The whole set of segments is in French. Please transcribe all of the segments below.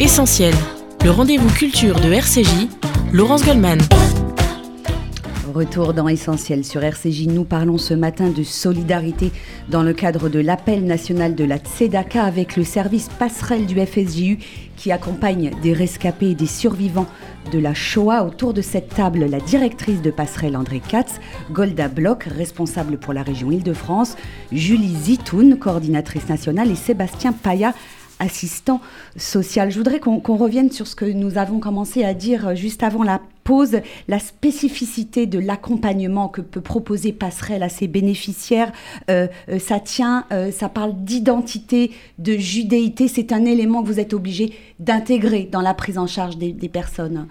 Essentiel, le rendez-vous culture de RCJ, Laurence Goldman. Retour dans Essentiel sur RCJ. Nous parlons ce matin de solidarité dans le cadre de l'appel national de la Tzedaka avec le service passerelle du FSJU qui accompagne des rescapés et des survivants de la Shoah. Autour de cette table, la directrice de passerelle André Katz, Golda Bloch, responsable pour la région Île-de-France, Julie Zitoun, coordinatrice nationale, et Sébastien Paya, assistant social. Je voudrais qu'on revienne sur ce que nous avons commencé à dire juste avant la pause, la spécificité de l'accompagnement que peut proposer Passerelle à ses bénéficiaires. Euh, euh, ça tient, euh, ça parle d'identité, de judéité. C'est un élément que vous êtes obligé d'intégrer dans la prise en charge des personnes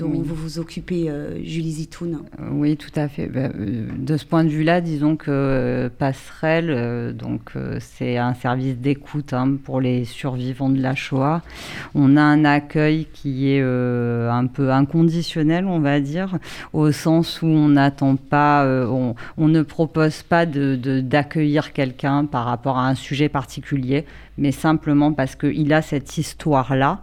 dont vous vous occupez, euh, Julie Zitoun. Euh, oui, tout à fait. Ben, euh, de ce point de vue-là, disons que Passerelle, donc c'est un service d'écoute hein, pour les survivants de la Shoah. On a un accueil qui est un peu inconditionnel, on va dire, au sens où on n'attend pas, on, on, ne propose pas d'accueillir de, quelqu'un par rapport à un sujet particulier, mais simplement parce qu'il a cette histoire-là.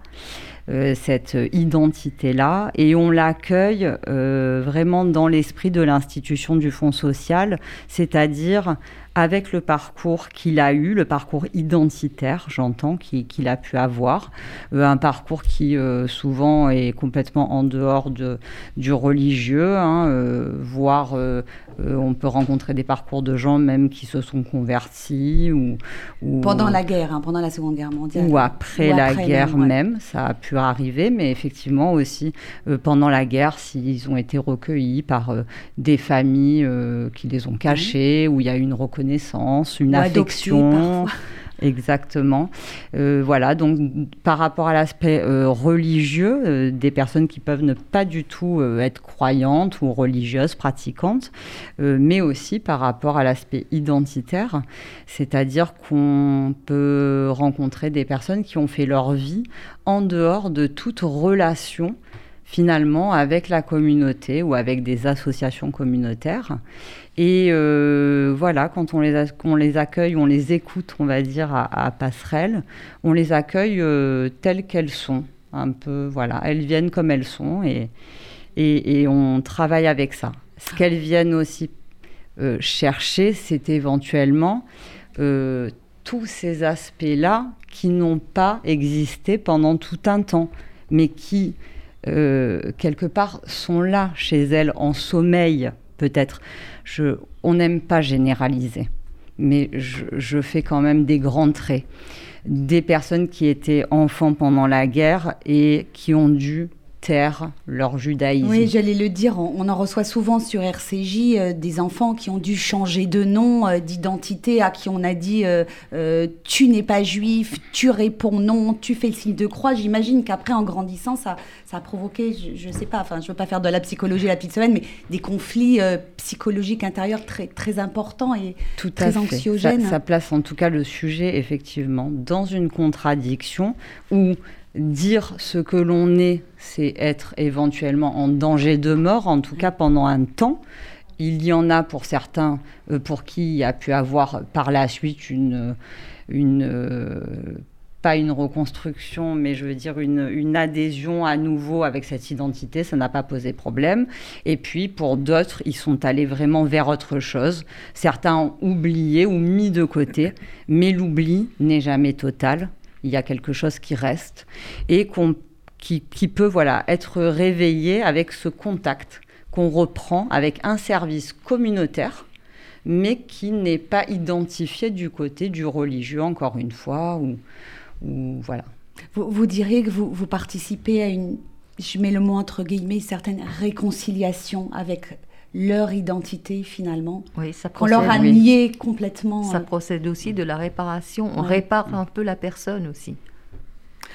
Euh, cette identité-là. Et on l'accueille euh, vraiment dans l'esprit de l'institution du Fonds social, c'est-à-dire avec le parcours qu'il a eu, le parcours identitaire, j'entends, qu'il a pu avoir, euh, un parcours qui souvent est complètement en dehors de, du religieux, hein, euh, on peut rencontrer des parcours de gens même qui se sont convertis ou, pendant la guerre, hein, pendant la Seconde Guerre mondiale, ou après, la guerre même, ça a pu arriver, mais effectivement aussi pendant la guerre, s'ils ont été recueillis par des familles qui les ont cachés, où il y a eu une reconnaissance naissance, une affection. Exactement. Euh, voilà, donc par rapport à l'aspect euh, religieux, euh, des personnes qui peuvent ne pas du tout être croyantes ou religieuses, pratiquantes, mais aussi par rapport à l'aspect identitaire, c'est-à-dire qu'on peut rencontrer des personnes qui ont fait leur vie en dehors de toute relation finalement avec la communauté ou avec des associations communautaires. Et euh, voilà, quand on les, accueille, on les écoute, on va dire, à, Passerelle, on les accueille euh, telles qu'elles sont. Un peu, voilà, elles viennent comme elles sont et, et, on travaille avec ça. Ce qu'elles viennent aussi euh, chercher, c'est éventuellement tous ces aspects-là qui n'ont pas existé pendant tout un temps, mais qui quelque part, sont là chez elles en sommeil, peut-être. on n'aime pas généraliser, mais je, fais quand même des grands traits. Des personnes qui étaient enfants pendant la guerre et qui ont dû leur judaïsme. Oui, j'allais le dire, on, en reçoit souvent sur RCJ euh, des enfants qui ont dû changer de nom, euh, d'identité, à qui on a dit euh, tu n'es pas juif, tu réponds non, tu fais le signe de croix. J'imagine qu'après, en grandissant, ça, ça a provoqué, je ne sais pas, enfin, je ne veux pas faire de la psychologie la petite semaine, mais des conflits psychologiques intérieurs très, très importants et Tout très anxiogènes. Ça, ça place en tout cas le sujet, effectivement, dans une contradiction où dire ce que l'on est, c'est être éventuellement en danger de mort, en tout cas pendant un temps. Il y en a pour certains euh, pour qui il y a pu avoir par la suite une, une euh, pas une reconstruction, mais je veux dire une, une, adhésion à nouveau avec cette identité, ça n'a pas posé problème. Et puis pour d'autres, ils sont allés vraiment vers autre chose. Certains ont oublié ou mis de côté, mais l'oubli n'est jamais total il y a quelque chose qui reste et qui, peut voilà, être réveillé avec ce contact qu'on reprend avec un service communautaire, mais qui n'est pas identifié du côté du religieux, encore une fois, ou, voilà. Vous, vous, diriez que vous, vous participez à une, je mets le mot entre guillemets, certaine réconciliation avec leur identité finalement. Oui, ça procède, On leur a nié complètement. Ça euh, procède aussi de la réparation. On répare un peu la personne aussi.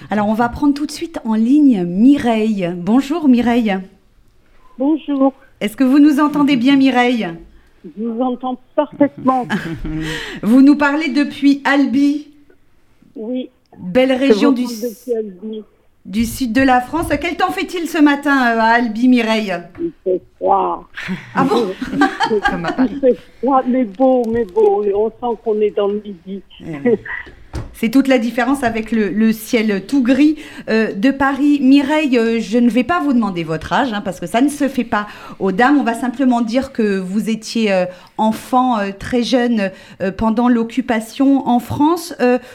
Alors on va prendre tout de suite en ligne Mireille. Bonjour Mireille. Bonjour. Est-ce que vous nous entendez bien Mireille? Je vous entends parfaitement. vous nous parlez depuis Albi? Oui. Belle région du du sud de la France. Quel temps fait-il ce matin euh, à Albi, Mireille Il fait froid. Ah bon Il fait froid, mais beau, mais beau. On sent qu'on est dans le midi. C'est toute la différence avec le, ciel tout gris euh, de Paris. Mireille, euh, je ne vais pas vous demander votre âge, hein, parce que ça ne se fait pas aux dames. On va simplement dire que vous étiez euh, enfant très jeune pendant l'occupation en France.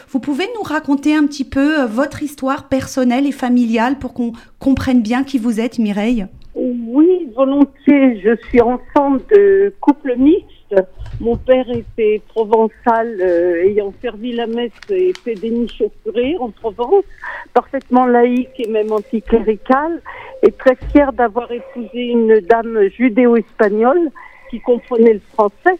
vous pouvez nous raconter un petit peu votre histoire personnelle et familiale pour qu'on comprenne bien qui vous êtes, Mireille? Oui, volontiers. Je suis enfant de couple mixte mon père était provençal, euh, ayant servi la messe et fait des niches au curé en Provence, parfaitement laïque et même anticlérical, et très fier d'avoir épousé une dame judéo-espagnole qui comprenait le français,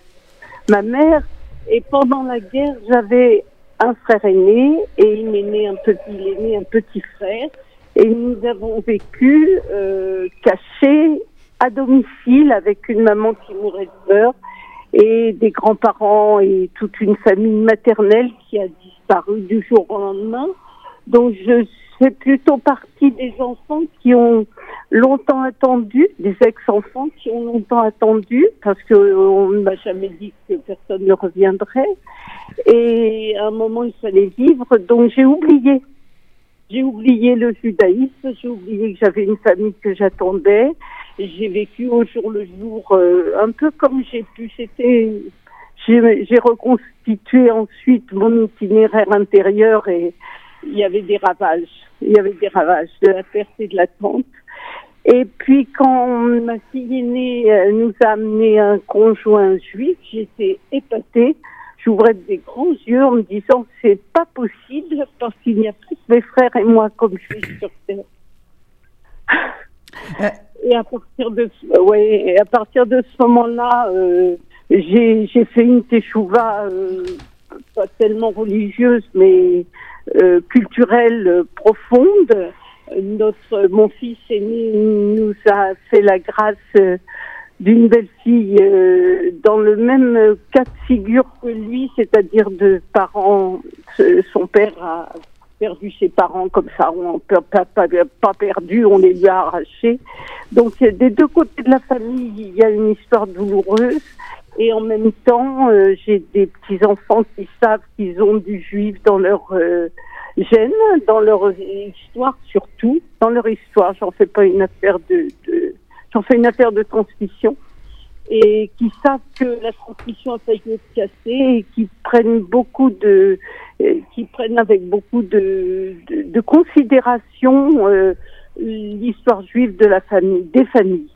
ma mère. Et pendant la guerre, j'avais un frère aîné et il m'est né un petit, il est né un petit frère. Et nous avons vécu euh, cachés à domicile avec une maman qui mourait de peur et des grands-parents et toute une famille maternelle qui a disparu du jour au lendemain. Donc je fais plutôt partie des enfants qui ont longtemps attendu, des ex-enfants qui ont longtemps attendu, parce qu'on ne m'a jamais dit que personne ne reviendrait. Et à un moment, il fallait vivre, donc j'ai oublié. J'ai oublié le judaïsme, j'ai oublié que j'avais une famille que j'attendais, j'ai vécu au jour le jour, euh, un peu comme j'ai pu. C'était, j'ai reconstitué ensuite mon itinéraire intérieur et il y avait des ravages. Il y avait des ravages de la perte et de l'attente. Et puis quand ma fille aînée nous a amené un conjoint juif, j'étais épatée. J'ouvrais des grands yeux en me disant c'est pas possible parce qu'il n'y a plus que mes frères et moi comme je suis sur terre. Euh, et à partir de ouais, et à partir de ce moment-là, euh, j'ai fait une teshuva euh, pas tellement religieuse mais euh, culturelle euh, profonde. Notre mon fils aîné nous a fait la grâce euh, d'une belle fille dans le même cas de figure que lui, c'est-à-dire de parents. Son père a perdu ses parents comme ça, on pas, pas, pas, perdu, on les lui a arrachés. Donc des deux côtés de la famille, il y a une histoire douloureuse. Et en même temps, euh, j'ai des petits enfants qui savent qu'ils ont du juif dans leur euh, gène, dans leur histoire surtout, dans leur histoire. J'en fais pas une affaire de, de j'en fais une affaire de transmission et qui savent que la transmission a être cassée et qui prennent beaucoup de, qui prennent avec beaucoup de, de, considération euh, l'histoire juive de la famille, des familles.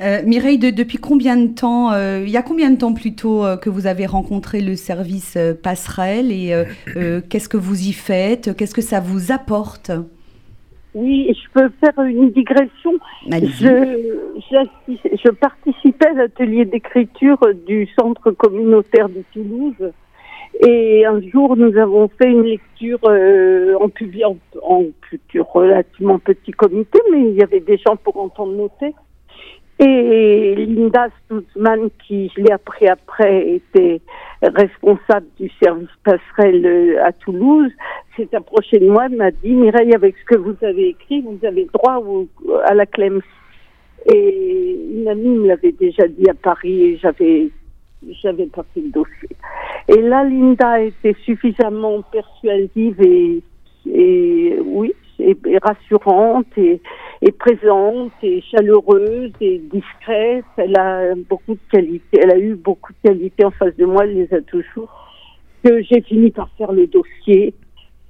Euh, Mireille, depuis combien de temps, euh, il y a combien de temps plutôt que vous avez rencontré le service passerelle et qu'est-ce que vous y faites? Qu'est-ce que ça vous apporte? Oui, je peux faire une digression. Je, je participais à l'atelier d'écriture du centre communautaire de Toulouse. Et un jour, nous avons fait une lecture euh, en public, en, en, relativement petit comité, mais il y avait des gens pour entendre nos textes. Et Linda Stutzman, qui, je l'ai appris après, était responsable du service passerelle euh, à Toulouse, s'est approchée de moi et m'a dit, Mireille, avec ce que vous avez écrit, vous avez droit à la clem. Et une amie me l'avait déjà dit à Paris et j'avais j'avais pas fait le dossier. Et là, Linda était suffisamment persuasive et, et oui, et, rassurante et, et, présente et chaleureuse et discrète. Elle a beaucoup de qualités. Elle a eu beaucoup de qualités en face de moi. Elle les a toujours. Que j'ai fini par faire le dossier.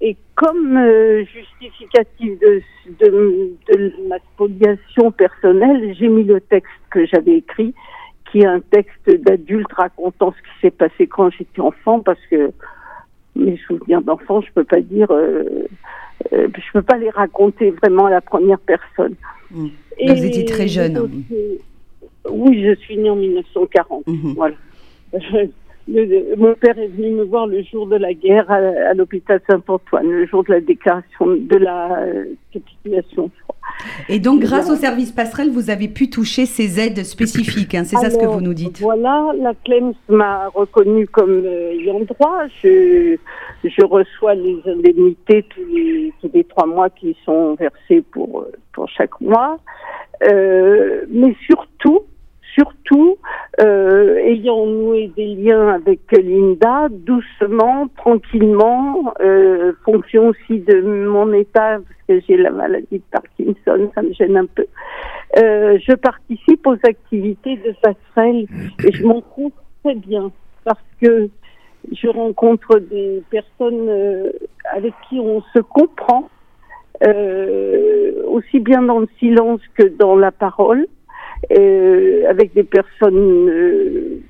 Et comme euh, justificatif de ma spoliation personnelle, j'ai mis le texte que j'avais écrit, qui est un texte d'adulte racontant ce qui s'est passé quand j'étais enfant, parce que mes souvenirs d'enfant, je peux pas dire, euh, euh, je peux pas les raconter vraiment à la première personne. Mmh. Et Vous étiez très jeune. oui, je suis née en 1940. Mmh. Voilà. mon père est venu me voir le jour de la guerre à, l'hôpital Saint-Antoine, le jour de la déclaration de la euh, capitulation. Et donc, grâce au service passerelle, vous avez pu toucher ces aides spécifiques, hein, c'est ça ce que vous nous dites Voilà, la CLEMS m'a reconnu comme euh, ayant droit. Je, je reçois les indemnités tous les, les trois mois qui sont versées pour, pour chaque mois. Euh, mais surtout, surtout, euh, ayant noué des liens avec Linda, doucement, tranquillement, euh, fonction aussi de mon état, parce que j'ai la maladie de Parkinson, ça me gêne un peu. Euh, je participe aux activités de passerelle et je m'en trouve très bien parce que je rencontre des personnes avec qui on se comprend, euh, aussi bien dans le silence que dans la parole, euh, avec des personnes euh,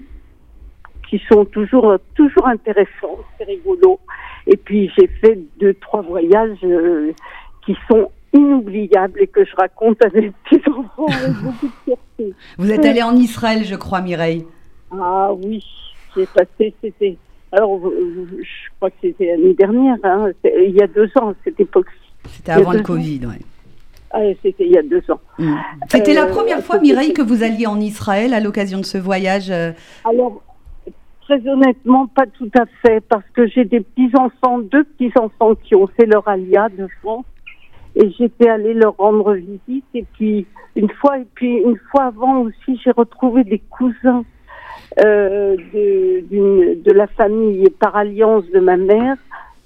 qui sont toujours toujours intéressantes, c'est rigolo. Et puis j'ai fait deux trois voyages qui sont inoubliables et que je raconte à des petits enfants avec beaucoup de fierté. Vous êtes allée en Israël, je crois, Mireille. Ah oui, j'ai passé, c'était. Alors, je crois que c'était l'année dernière, hein, il y a deux ans, à cette époque. C'était avant le. Covid, ouais. Ah, c'était il y a deux ans. Mm. C'était la Euh, première fois, Mireille, que vous alliez en Israël à l'occasion de ce voyage. euh, Alors, très honnêtement, pas tout à fait, parce que j'ai des petits-enfants, deux petits-enfants qui ont fait leur alia de France, et j'étais allée leur rendre visite, et puis une fois, et puis une fois avant aussi, j'ai retrouvé des cousins euh, de, de la famille par alliance de ma mère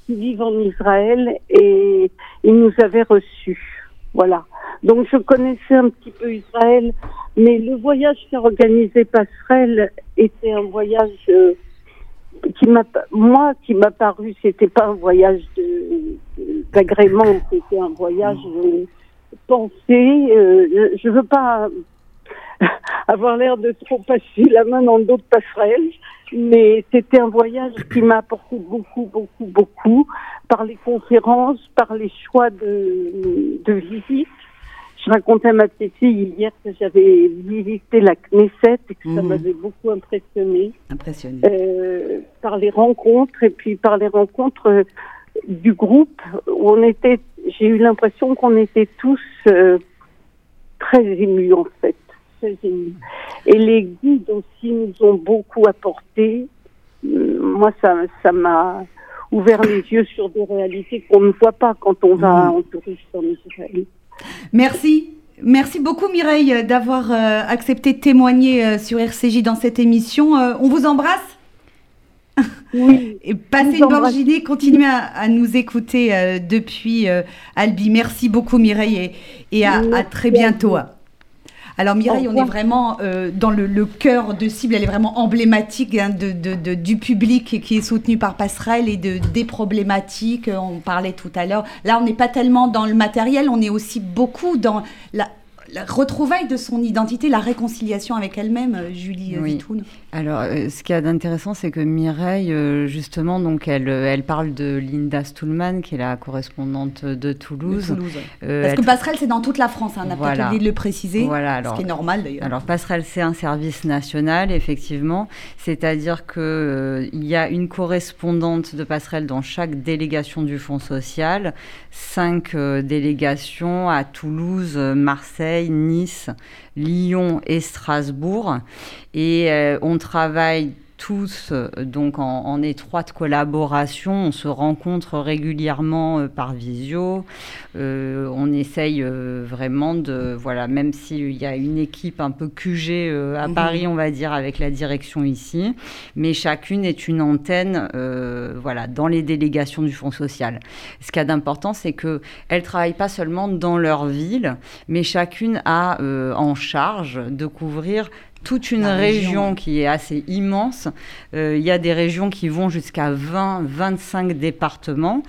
qui vivent en Israël, et ils nous avaient reçus. Voilà. Donc je connaissais un petit peu Israël, mais le voyage qu'a organisé Passerelle était un voyage euh, qui m'a, moi, qui m'a paru, c'était pas un voyage d'agrément, c'était un voyage euh, pensé. euh, je veux pas avoir l'air de trop passer la main dans d'autres passerelles, mais c'était un voyage qui m'a apporté beaucoup, beaucoup, beaucoup par les conférences, par les choix de, de visite. Je racontais à ma petite fille hier que j'avais visité la Knesset et que ça Mhm. m'avait beaucoup impressionné impressionné. euh, par les rencontres et puis par les rencontres euh, du groupe où on était. J'ai eu l'impression qu'on était tous euh, très émus en fait, Et les guides aussi nous ont beaucoup apporté. Euh, Moi, ça, ça m'a ouvert les yeux sur des réalités qu'on ne voit pas quand on va Mhm. en tourisme en Israël. Merci. Merci beaucoup Mireille d'avoir euh, accepté de témoigner euh, sur RCJ dans cette émission. On vous embrasse Oui. et passez une bonne journée. Continuez à, à nous écouter euh, depuis euh, Albi. Merci beaucoup Mireille et, et à, très bientôt. Alors Mireille, on est vraiment euh, dans le, le cœur de cible, elle est vraiment emblématique hein, de, de- de- du public qui est soutenu par Passerelle et de, des problématiques, euh, on parlait tout à l'heure. Là, on n'est pas tellement dans le matériel, on est aussi beaucoup dans la, la retrouvaille de son identité, la réconciliation avec elle-même, euh, Julie Oui. Vitoun. Alors, euh, ce qu'il y a d'intéressant, c'est que Mireille, euh, justement, donc elle, elle parle de Linda Stuhlmann, qui est la correspondante de de Toulouse. Toulouse, ouais. Euh, Parce elle que Passerelle, c'est dans toute la France, hein, on a Voilà. peut-être oublié de le préciser, Voilà, ce qui est normal d'ailleurs. Alors Passerelle, c'est un service national, effectivement. C'est-à-dire que euh, y a une correspondante de Passerelle dans chaque délégation du Fonds social, cinq euh, délégations à Toulouse, euh, Nice, Lyon et Strasbourg. Et euh, on travaille tous euh, donc en, en étroite collaboration, on se rencontre régulièrement euh, par visio, Euh, on essaye vraiment de voilà même s'il y a une équipe un peu QG à Mhm. Paris on va dire avec la direction ici, mais chacune est une antenne euh, voilà dans les délégations du Fonds social. Ce qu'il y a d'important c'est que elles travaillent pas seulement dans leur ville, mais chacune a euh, en charge de couvrir toute une région, qui est assez immense. Euh, il y a des régions qui vont jusqu'à 20, 25 départements.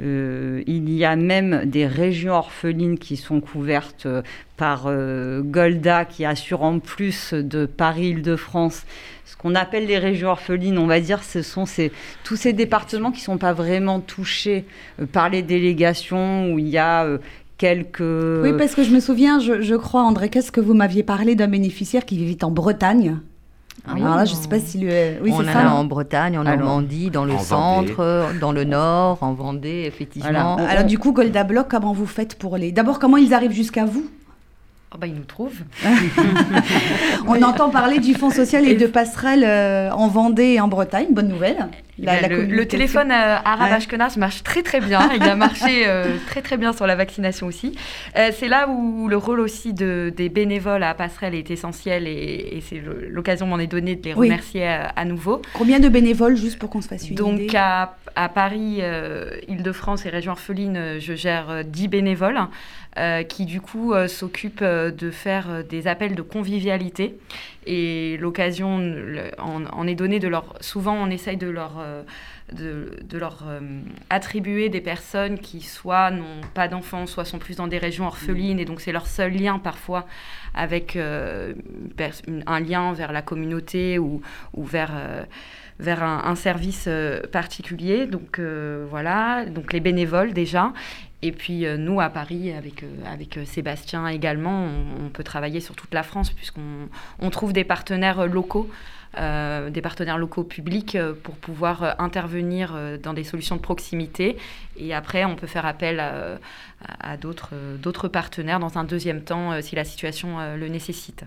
Euh, il y a même des régions orphelines qui sont couvertes euh, par euh, Golda, qui assure en plus de Paris-Île-de-France ce qu'on appelle les régions orphelines, on va dire, ce sont ces, tous ces départements qui ne sont pas vraiment touchés par les délégations, où il y a quelques... Oui, parce que je me souviens, je, je crois, André, qu'est-ce que vous m'aviez parlé d'un bénéficiaire qui vivait en Bretagne Ah oui, Alors là, je ne sais pas si le. Oui, on c'est en ça. a en Bretagne, en Normandie, dans le en centre, dans le nord, en Vendée, effectivement. Voilà. Alors, du coup, Golda Block, comment vous faites pour les. D'abord, comment ils arrivent jusqu'à vous oh bah, ils nous trouvent. On entend parler du Fonds social et de passerelles euh, en Vendée et en Bretagne. Bonne nouvelle. Eh le, téléphone euh, arabe Ashkenaz marche très très bien. Il a marché euh, très très bien sur la vaccination aussi. c'est là où le rôle aussi de, des bénévoles à Passerelle est essentiel et, c'est l'occasion m'en est donnée de les remercier à, nouveau. Combien de bénévoles juste pour qu'on se fasse une Donc idée à, à, Paris, Île-de-France et région orpheline, je gère 10 bénévoles. Euh, qui du coup euh, s'occupe euh, de faire des appels de convivialité. Et l'occasion en, est donnée de leur... Souvent, on essaye de leur... de, leur attribuer des personnes qui soit n'ont pas d'enfants, soit sont plus dans des régions orphelines, et donc c'est leur seul lien parfois avec un lien vers la communauté ou, ou vers vers un, service particulier. Donc voilà, donc les bénévoles déjà. Et puis euh, nous, à Paris, avec, euh, euh, Sébastien également, on, peut travailler sur toute la France puisqu'on on trouve des partenaires locaux. des partenaires locaux publics pour pouvoir intervenir dans des solutions de proximité. Et après, on peut faire appel à d'autres partenaires dans un deuxième temps si la situation le nécessite.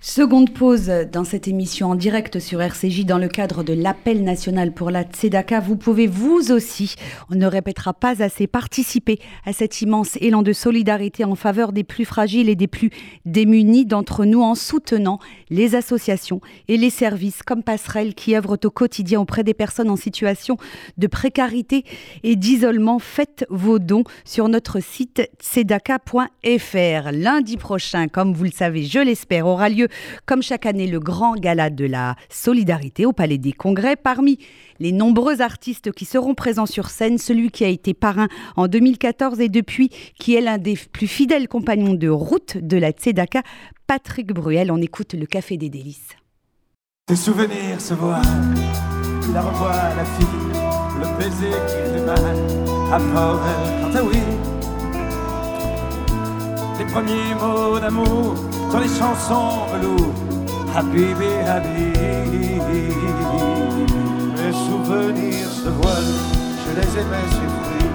Seconde pause dans cette émission en direct sur RCJ dans le cadre de l'appel national pour la Tzedaka. Vous pouvez vous aussi, on ne répétera pas assez, participer à cet immense élan de solidarité en faveur des plus fragiles et des plus démunis d'entre nous en soutenant les associations et les services comme Passerelle qui œuvrent au quotidien auprès des personnes en situation de précarité et d'isolement. Faites vos dons sur notre site tzedaka.fr. Lundi prochain, comme vous le savez, je l'espère, aura lieu comme chaque année le grand gala de la solidarité au Palais des Congrès. Parmi les nombreux artistes qui seront présents sur scène, celui qui a été parrain en 2014 et depuis qui est l'un des plus fidèles compagnons de route de la Tzedaka, Patrick Bruel. On écoute le Café des Délices. Souvenirs se voient, la la le baiser qui oui. Les premiers mots d'amour dans les chansons velours. Habibi, Habibi. Mes souvenirs se voilent, je les aimais suffire.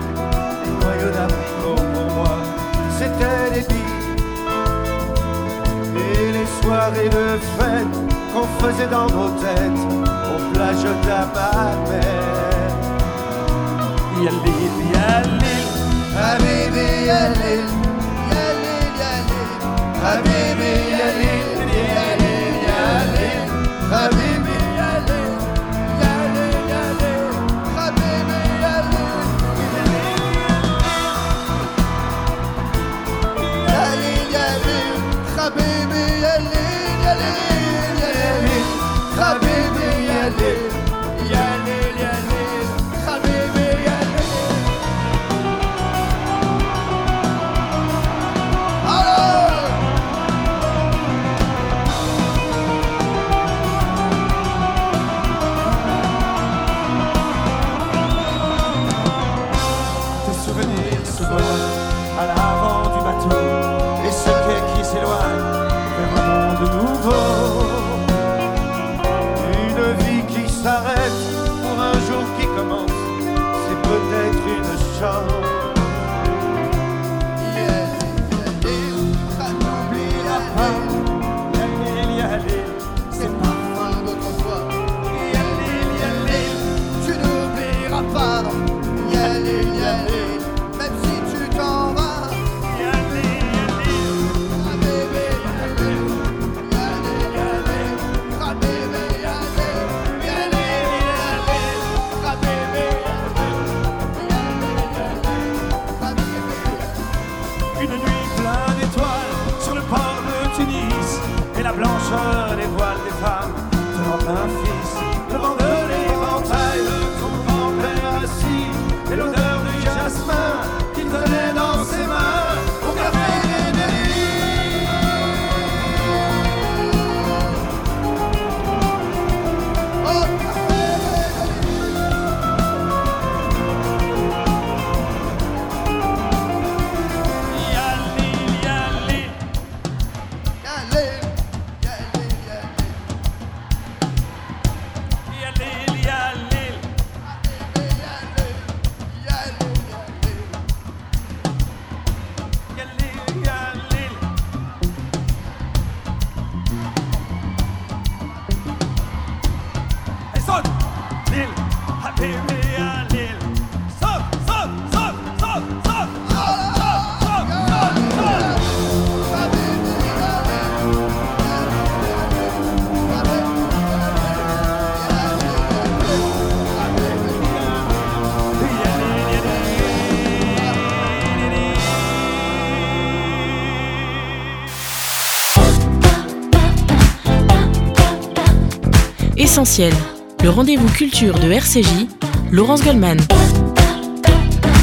Les noyaux d'amour pour moi, c'était les billes. Et les soirées de fête qu'on faisait dans nos têtes, aux plages d'Amabel. Yalil, Yalil, Habibi, Yalil. حبيبي يا ليل يا ليل يا ليل. حبيبي Le rendez-vous culture de RCJ, Laurence Goldman.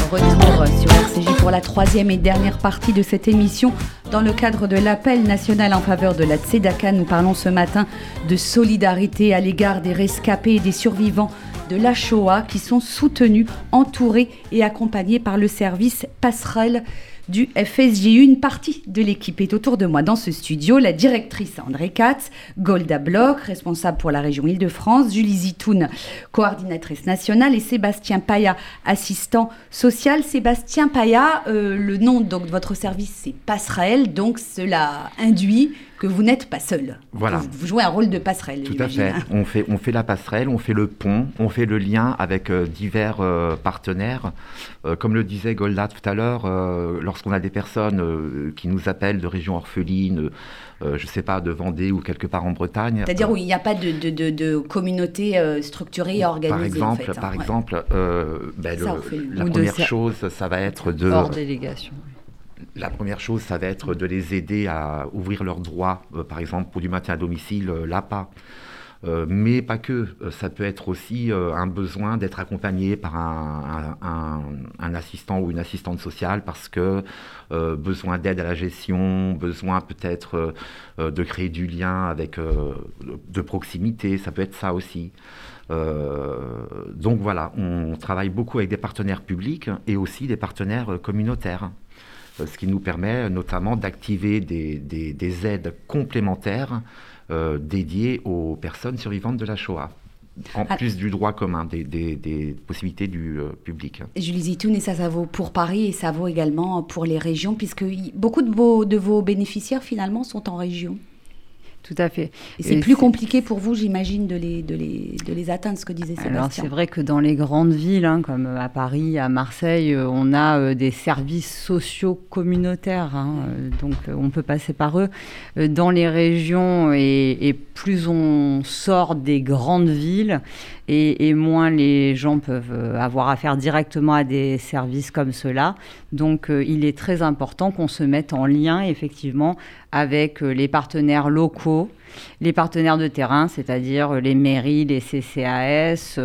Retour sur RCJ pour la troisième et dernière partie de cette émission. Dans le cadre de l'appel national en faveur de la Tzedaka, nous parlons ce matin de solidarité à l'égard des rescapés et des survivants de la Shoah qui sont soutenus, entourés et accompagnés par le service passerelle du FSJU. Une partie de l'équipe est autour de moi dans ce studio. La directrice André Katz, Golda Bloch, responsable pour la région Île-de-France, Julie Zitoun, coordinatrice nationale, et Sébastien Paya, assistant social. Sébastien Paya, euh, le nom donc, de votre service, c'est Passerelle, donc cela induit que vous n'êtes pas seul. Voilà. Vous, vous jouez un rôle de passerelle. Tout à fait. On, fait. on fait la passerelle, on fait le pont, on fait le lien avec euh, divers euh, partenaires. Euh, comme le disait Golda tout à l'heure, euh, lorsqu'on a des personnes euh, qui nous appellent de régions orphelines, euh, je ne sais pas, de Vendée ou quelque part en Bretagne. C'est-à-dire euh, où il n'y a pas de, de, de, de communauté euh, structurée et organisée. Par exemple, en fait, hein, par ouais. exemple euh, ben, le- la ou première chose, ça va être de... Hors délégation. La première chose, ça va être de les aider à ouvrir leurs droits, euh, par exemple pour du maintien à domicile, euh, l'APA. Euh, mais pas que. Euh, ça peut être aussi un besoin d'être accompagné par un, assistant ou une assistante sociale parce que besoin d'aide à la gestion, besoin peut-être de créer du lien avec de proximité, ça peut être ça aussi. Donc voilà, on travaille beaucoup avec des partenaires publics et aussi des partenaires communautaires ce qui nous permet euh, notamment d'activer des, des- des aides complémentaires euh, dédiées aux personnes survivantes de la Shoah, en Ah. plus du droit commun, des, des- possibilités du euh, public. Julie Zitoun, et ça, ça vaut pour Paris et ça vaut également pour les régions, puisque beaucoup de vos, de vos bénéficiaires, finalement, sont en région. Tout à fait. Et c'est plus compliqué pour vous, j'imagine, de les, de, les, de les atteindre, ce que disait Alors Sébastien. c'est vrai que dans les grandes villes, hein, comme à Paris, à Marseille, euh, on a euh, des services sociaux communautaires, hein, euh, donc on peut passer par eux. Dans les régions, et, et plus on sort des grandes villes, et, moins les gens peuvent euh, avoir affaire directement à des services comme cela. Donc euh, il est très important qu'on se mette en lien effectivement avec euh, les partenaires locaux, les partenaires de terrain, c'est-à-dire les mairies, les CCAS,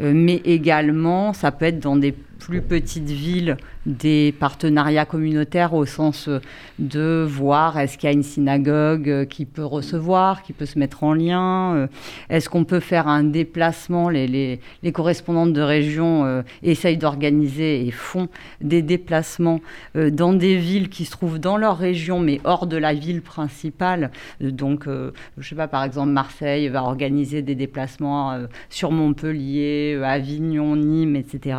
mais également, ça peut être dans des plus petites villes, des partenariats communautaires au sens euh, de voir est-ce qu'il y a une synagogue euh, qui peut recevoir, qui peut se mettre en lien, euh, est-ce qu'on peut faire un déplacement, les, les, les correspondantes de région essayent d'organiser et font des déplacements dans des villes qui se trouvent dans leur région, mais hors de la ville principale. Donc, euh, je sais pas, par exemple, Marseille va organiser des déplacements sur Montpellier, Avignon, Nîmes, etc.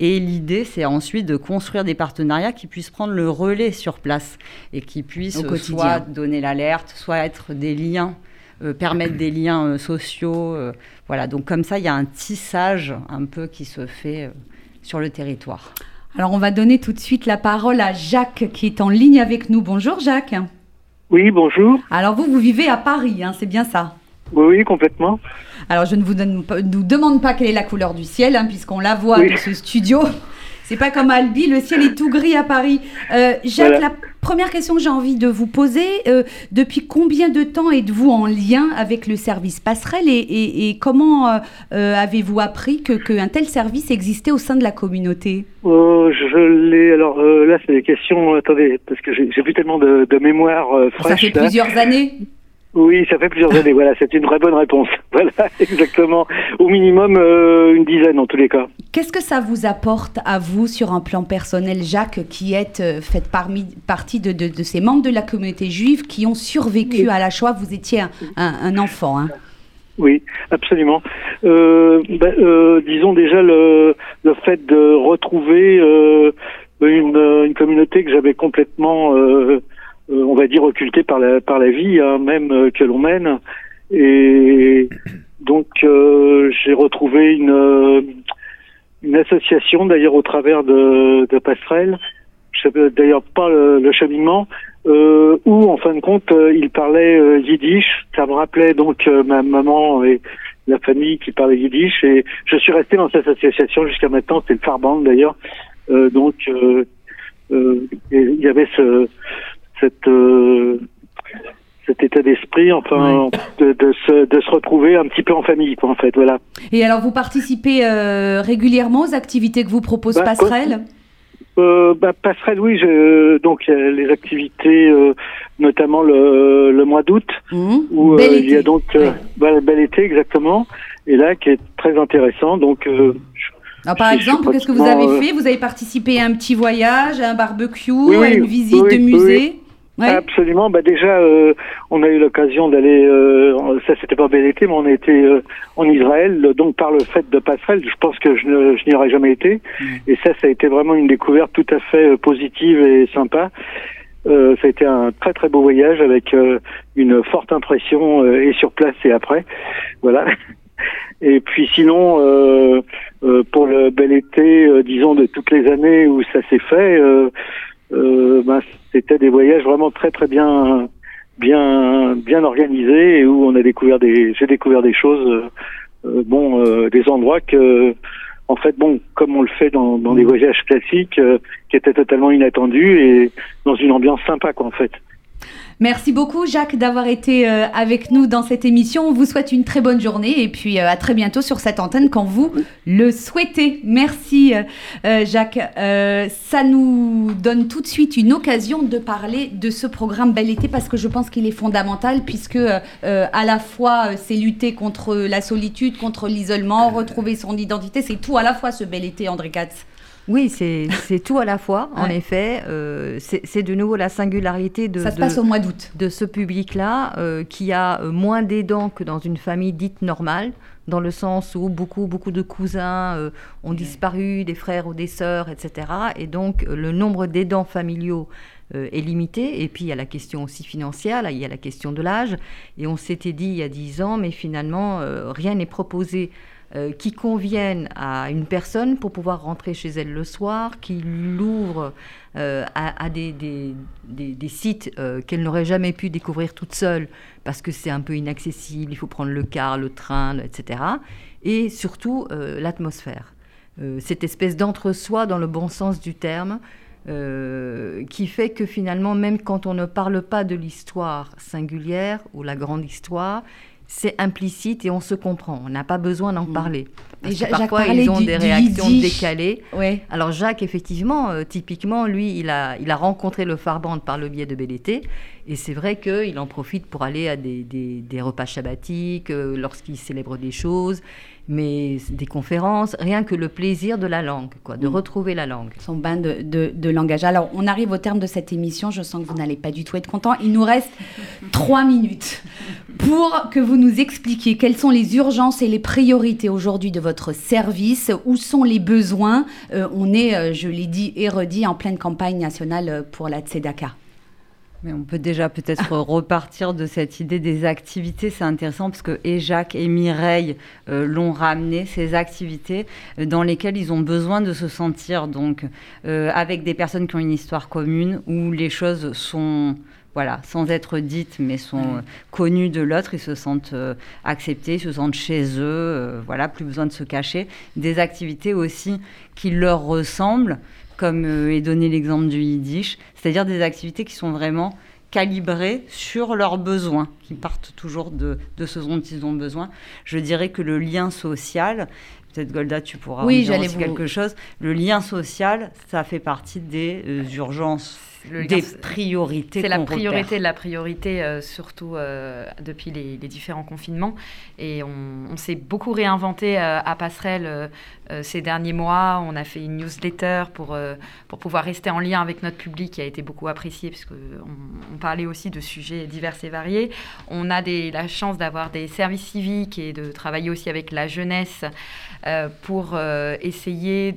Et l'idée, c'est ensuite de construire des partenariats qui puissent prendre le relais sur place et qui puissent Au euh, soit donner l'alerte, soit être des liens. euh, permettre des liens euh, sociaux, euh, voilà. Donc comme ça, il y a un tissage un peu qui se fait euh, sur le territoire. Alors, on va donner tout de suite la parole à Jacques, qui est en ligne avec nous. Bonjour, Jacques. Oui, bonjour. Alors, vous, vous vivez à Paris, hein, c'est bien ça? Oui, oui, complètement. Alors, je ne vous, donne pas- nous demande pas quelle est la couleur du ciel, hein, puisqu'on la voit Oui. de ce studio. C'est pas comme à Albi, le ciel est tout gris à Paris. Euh, Jacques, Voilà. la première question que j'ai envie de vous poser, euh, depuis combien de temps êtes-vous en lien avec le service passerelle et, et- et comment euh, avez-vous appris que- qu'un tel service existait au sein de la communauté? Euh, je l'ai. Alors là, c'est des questions. Attendez, parce que j'ai plus tellement de, de mémoire Ça fait là. plusieurs années Oui, ça fait plusieurs années. Voilà, c'est une vraie bonne réponse. Voilà, exactement. Au minimum euh, une dizaine en tous les cas. Qu'est-ce que ça vous apporte à vous sur un plan personnel, Jacques, qui êtes euh, fait parmi, partie de, de- de ces membres de la communauté juive qui ont survécu à la Shoah? Vous étiez un, un- un enfant. hein. Oui, absolument. Euh, euh, disons déjà le, le fait de retrouver euh, une, une communauté que j'avais complètement, euh, on va dire, occultée par la, par la vie, hein, même euh, que l'on mène. Et donc euh, j'ai retrouvé une, euh, une association, d'ailleurs au travers de, de Passerelle. Je sais d'ailleurs pas le, le cheminement, euh, où en fin de compte euh, il parlait euh, yiddish. Ça me rappelait donc euh, ma maman et la famille qui parlait yiddish. Et je suis resté dans cette association jusqu'à maintenant. C'est le Farban d'ailleurs. Euh, donc euh, euh, il y avait ce, cette, euh, cet état d'esprit, enfin, de, de, se, de se retrouver un petit peu en famille, quoi, en fait, voilà. Et alors, vous participez euh, régulièrement aux activités que vous propose Bah, Passerelle? Euh, bah, passerelle, oui, je, donc il y a les activités, euh, notamment le, le mois d'août, Mmh. où Bel il y a donc Ouais. bah, bel été exactement, et là qui est très intéressant. Donc, je- Alors, par exemple, qu'est-ce que vous avez fait? Vous avez participé à un petit voyage, à un barbecue, Oui, à une visite oui, de oui, Absolument. Bah déjà, euh, on a eu l'occasion d'aller. Euh, ça, c'était pas bel été, mais on a été euh, en Israël. Donc, par le fait de passerelle, je pense que je, ne- je n'y aurais jamais été. Et ça, ça a été vraiment une découverte tout à fait euh, positive et sympa. Euh, ça a été un très très beau voyage avec euh, une forte impression euh, et sur place et après. Voilà. Et puis sinon, euh, euh, pour le bel été, euh, disons de toutes les années où ça s'est fait, ben, c'était des voyages vraiment très très bien bien bien organisés et où on a découvert des j'ai découvert des choses euh, euh, bon euh, des endroits que en fait bon comme on le fait dans, dans des voyages classiques euh, qui étaient totalement inattendus et dans une ambiance sympa quoi en fait Merci beaucoup, Jacques, d'avoir été euh, avec nous dans cette émission. On vous souhaite une très bonne journée et puis euh, à très bientôt sur cette antenne quand vous le souhaitez. Merci, euh, Jacques. Ça nous donne tout de suite une occasion de parler de ce programme Bel été parce que je pense qu'il est fondamental puisque à la fois c'est lutter contre la solitude, contre l'isolement, retrouver son identité. C'est tout à la fois ce Bel été, André Katz. Oui, c'est tout à la fois, en effet. Euh, c'est de nouveau la singularité de, Ça se de- passe au mois d'août. de ce public-là, euh, qui a euh, moins d'aidants que dans une famille dite normale, dans le sens où beaucoup, beaucoup de cousins euh, ont disparu, des frères ou des sœurs, etc. Et donc, le nombre d'aidants familiaux est limité. Et puis, il y a la question aussi financière, là, il y a la question de l'âge. Et on s'était dit il y a dix ans, mais finalement, rien n'est proposé euh, qui convienne à une personne pour pouvoir rentrer chez elle le soir, qui l'ouvre euh, à, des, des- sites euh, qu'elle n'aurait jamais pu découvrir toute seule parce que c'est un peu inaccessible, il faut prendre le car, le train, etc. Et surtout l'atmosphère. Cette espèce d'entre-soi dans le bon sens du terme. qui fait que finalement, même quand on ne parle pas de l'histoire singulière ou la grande histoire, c'est implicite et on se comprend. On n'a pas besoin d'en parler. Parce Et que parfois, ils ont du- des réactions décalées. Ouais. Alors Jacques, effectivement, euh, typiquement, lui, il a, il a rencontré le Farband par le biais de Été. Et c'est vrai qu'il en profite pour aller à des, des- des repas shabbatiques, euh, lorsqu'il célèbre des choses, mais des conférences, rien que le plaisir de la langue, quoi, de Mm. retrouver la langue. son bain de, de- de langage. Alors, on arrive au terme de cette émission. Je sens que vous n'allez pas du tout être content. Il nous reste trois minutes pour que vous nous expliquiez quelles sont les urgences et les priorités aujourd'hui de votre service. Où sont les besoins? Euh, On est, euh, je l'ai dit et redit, en pleine campagne nationale euh, pour la Tzedaka. Mais on peut déjà peut-être repartir de cette idée des activités. C'est intéressant parce que et Jacques et Mireille euh, l'ont ramené, ces activités euh, dans lesquelles ils ont besoin de se sentir donc euh, avec des personnes qui ont une histoire commune où les choses sont voilà, sans être dites, mais sont euh, connues de l'autre, ils se sentent acceptés, ils se sentent chez eux, voilà, plus besoin de se cacher. Des activités aussi qui leur ressemblent, comme euh, est donné l'exemple du Yiddish, c'est-à-dire des activités qui sont vraiment calibrées sur leurs besoins, qui partent toujours de, de ce dont ils ont besoin. Je dirais que le lien social, peut-être Golda, tu pourras Oui, en dire j'allais aussi vous- quelque chose, le lien social, ça fait partie des euh, urgences, Le des priorités C'est la priorité repère. de la priorité, euh, surtout euh, depuis les, les différents confinements. Et on, on s'est beaucoup réinventé euh, à Passerelle ces derniers mois. On a fait une newsletter pour, pour pouvoir rester en lien avec notre public qui a été beaucoup apprécié puisque on, parlait aussi de sujets divers et variés. On a des, la chance d'avoir des services civiques et de travailler aussi avec la jeunesse pour essayer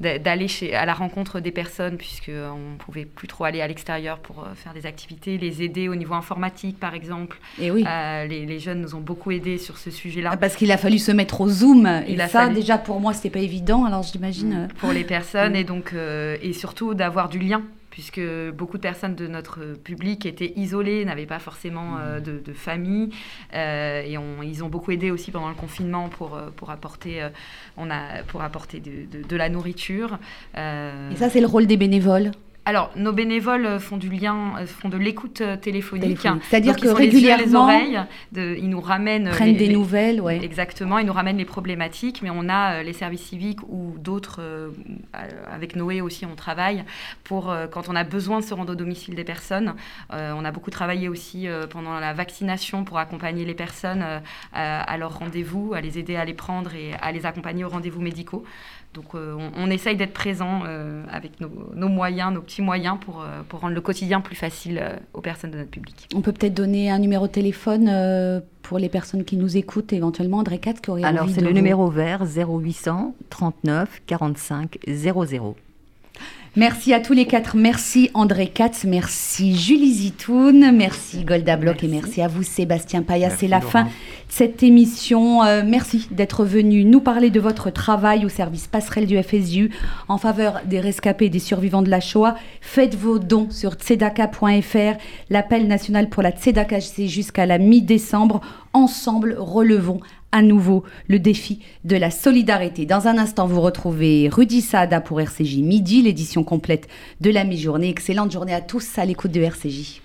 d'aller à la rencontre des personnes puisqu'on pouvait plus trop aller à l'extérieur pour euh, faire des activités, les aider au niveau informatique par exemple. Et oui. Euh, les, les jeunes nous ont beaucoup aidés sur ce sujet-là. Ah, Parce qu'il a fallu se mettre au Zoom. Il et a ça, fallu. déjà, pour moi, c'était pas évident. Alors, j'imagine. euh, pour les personnes Mm. et donc euh, et surtout d'avoir du lien puisque beaucoup de personnes de notre public étaient isolées, n'avaient pas forcément euh, de, de famille euh, et on- ils ont beaucoup aidé aussi pendant le confinement pour, pour apporter, euh, on a, pour apporter de, de- de la nourriture. Et ça, c'est le rôle des bénévoles? Alors, nos bénévoles euh, font du lien, euh, font de l'écoute euh, téléphonique. C'est-à-dire que régulièrement, les oreilles, de, ils nous ramènent prennent des nouvelles, ouais. Exactement, ils nous ramènent les problématiques, mais on a les services civiques ou d'autres, avec Noé aussi, on travaille pour quand on a besoin de se rendre au domicile des personnes. on a beaucoup travaillé aussi pendant la vaccination pour accompagner les personnes à leur rendez-vous, à les aider à les prendre et à les accompagner aux rendez-vous médicaux. Donc on, on, essaye d'être présent avec nos, nos, moyens, nos petits moyens pour, pour rendre le quotidien plus facile aux personnes de notre public. On peut peut-être donner un numéro de téléphone euh, pour les personnes qui nous écoutent, éventuellement, André 4 qui aurait Alors c'est le vous- numéro vert 0800 39 45 00. Merci à tous les quatre. Merci André Katz, merci Julie Zitoun, merci Golda Bloch et merci à vous Sébastien Paya. Merci, C'est la Laurent. fin de cette émission. Euh, merci d'être venu nous parler de votre travail au service passerelle du FSU en faveur des rescapés et des survivants de la Shoah. Faites vos dons sur tzedaka.fr. L'appel national pour la Tzedaka, c'est jusqu'à la mi-décembre. Ensemble, relevons à nouveau le défi de la solidarité. Dans un instant, vous retrouvez Rudy Saada pour RCJ Midi, l'édition complète de la mi-journée. Excellente journée à tous à l'écoute de RCJ.